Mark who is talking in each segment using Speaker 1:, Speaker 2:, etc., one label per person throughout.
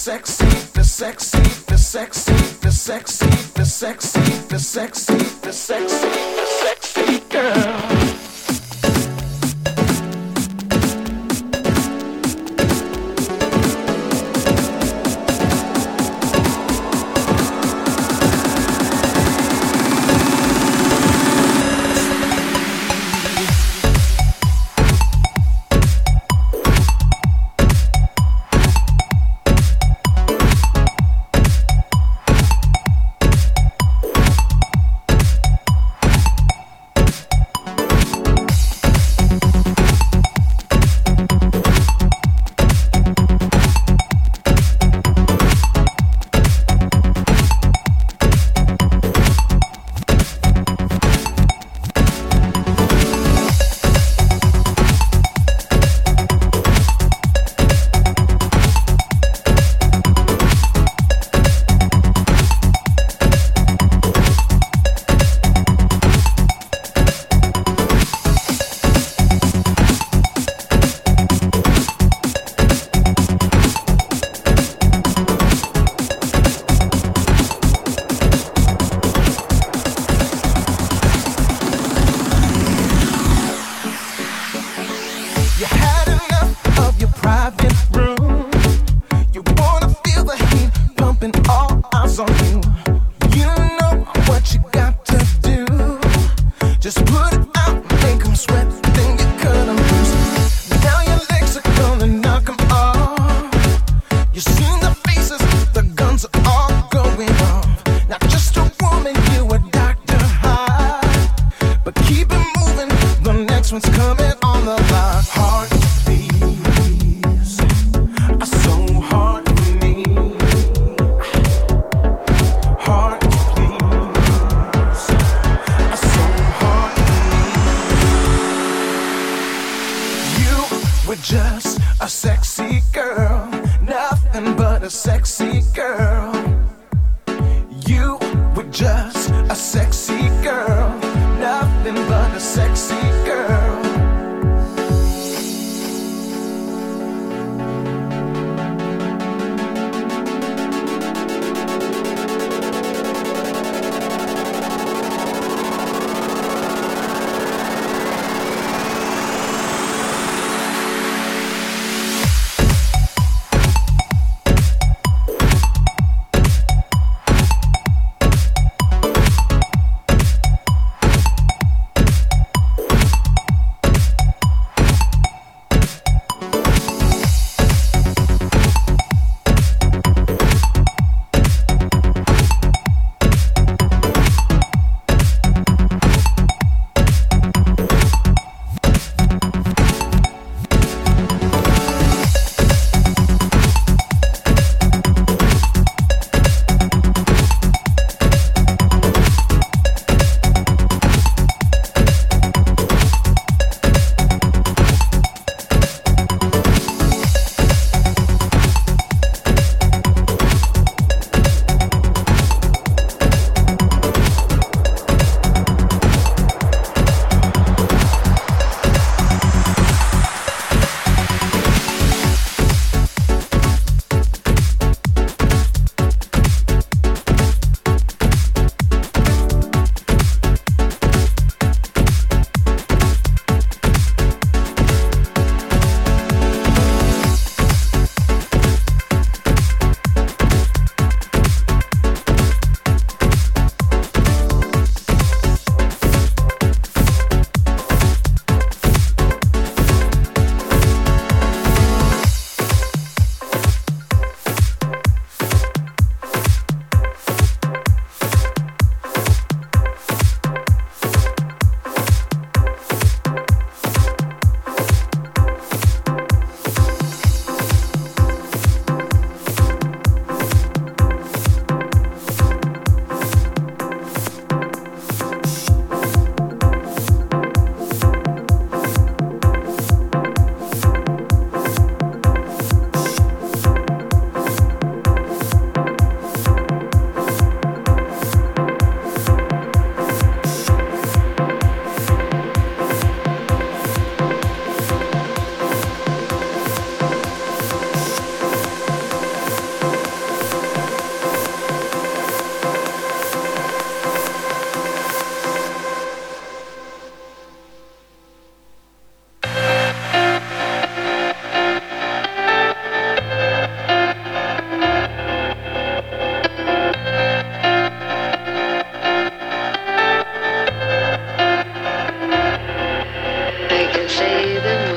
Speaker 1: sexy, the sexy, the sexy, the sexy, the sexy, the sexy, the sexy, the sexy, sexy girl.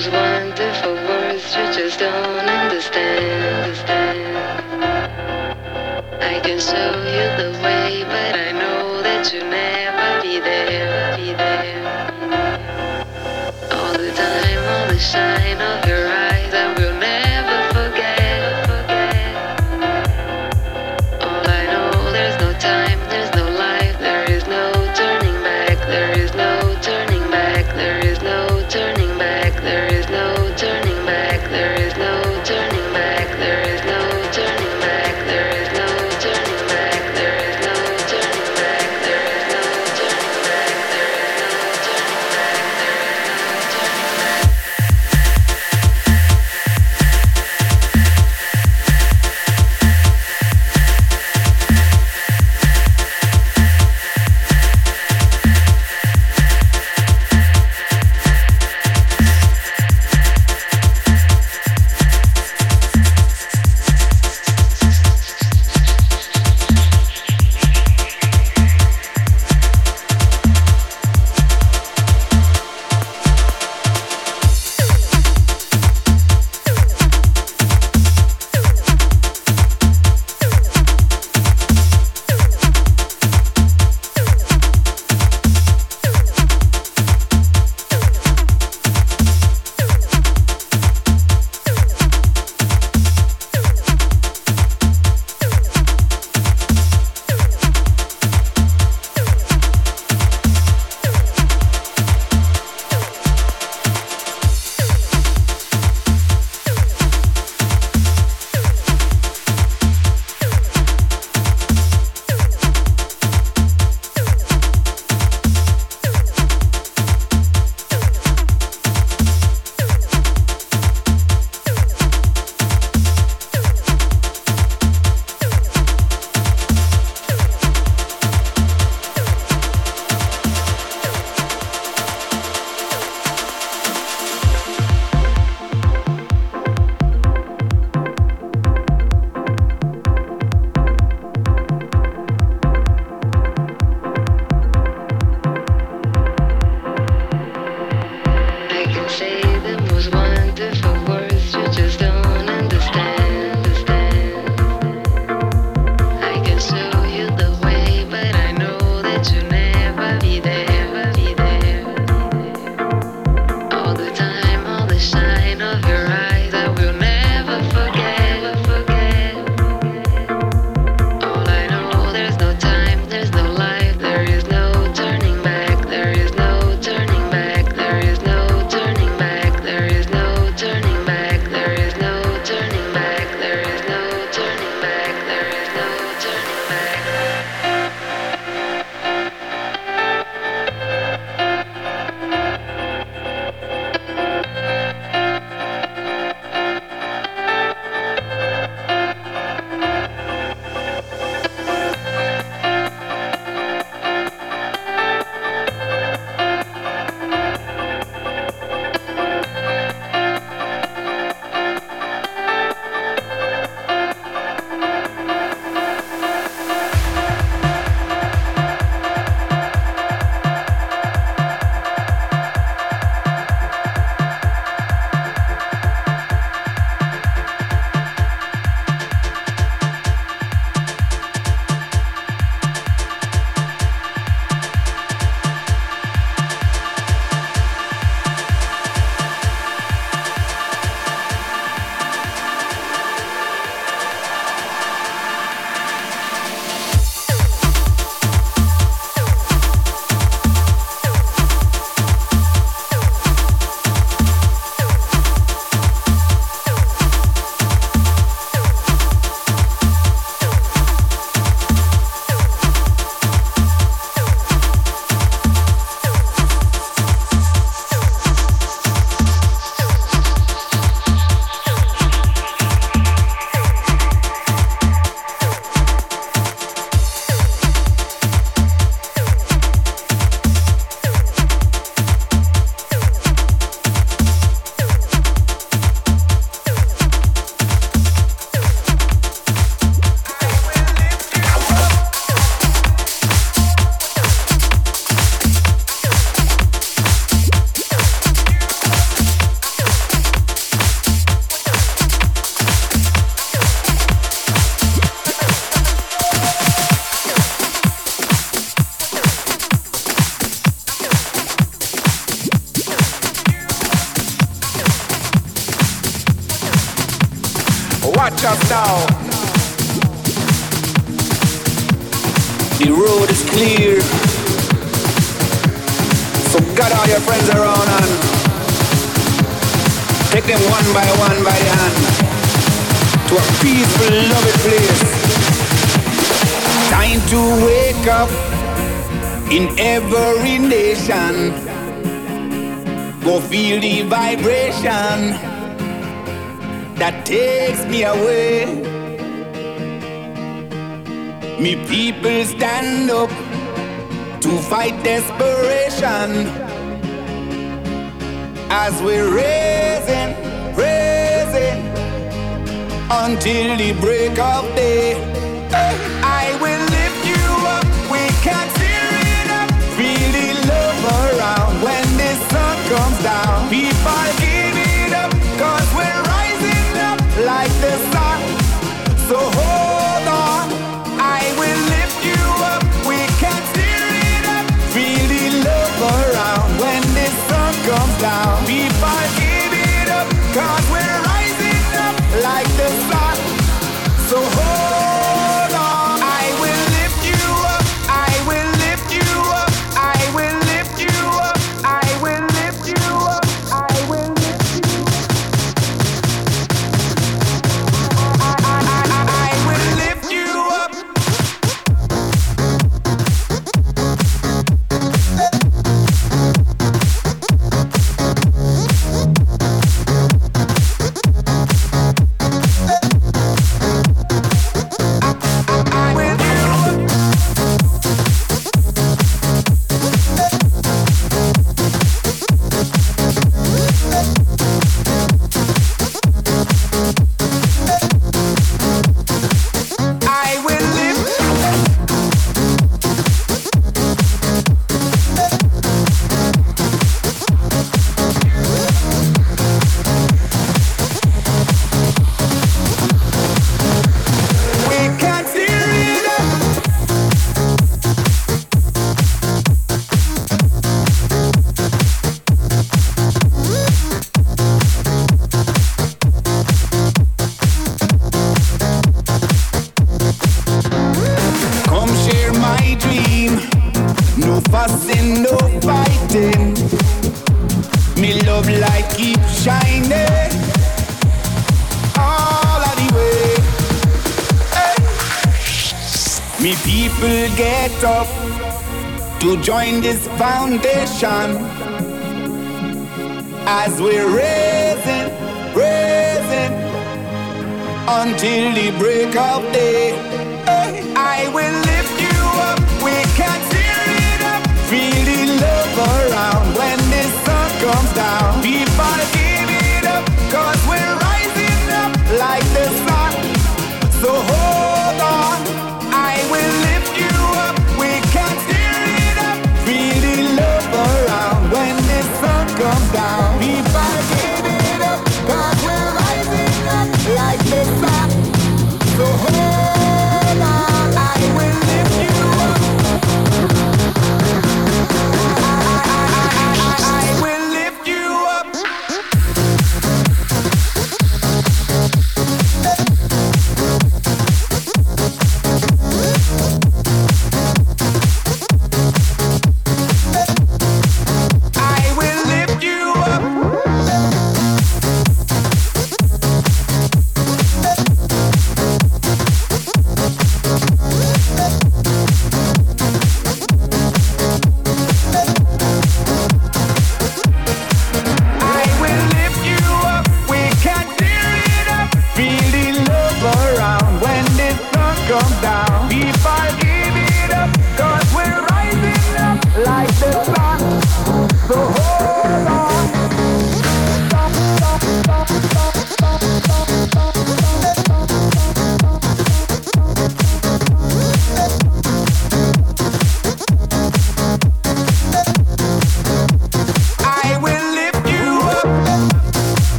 Speaker 1: those wonderful words you just don't understand. I can show you the way, but I know that you'll never be there. Be there. All the time, all the shine of your The
Speaker 2: road is clear. So gather all your friends around and take them one by one by the hand to a peaceful, loving place. Time to wake up in every nation. Go feel the vibration that takes me away. Me people stand up to fight desperation as we're raising, raising until the break of day. I will lift you up, we can tear it up, the love around when the sun comes down.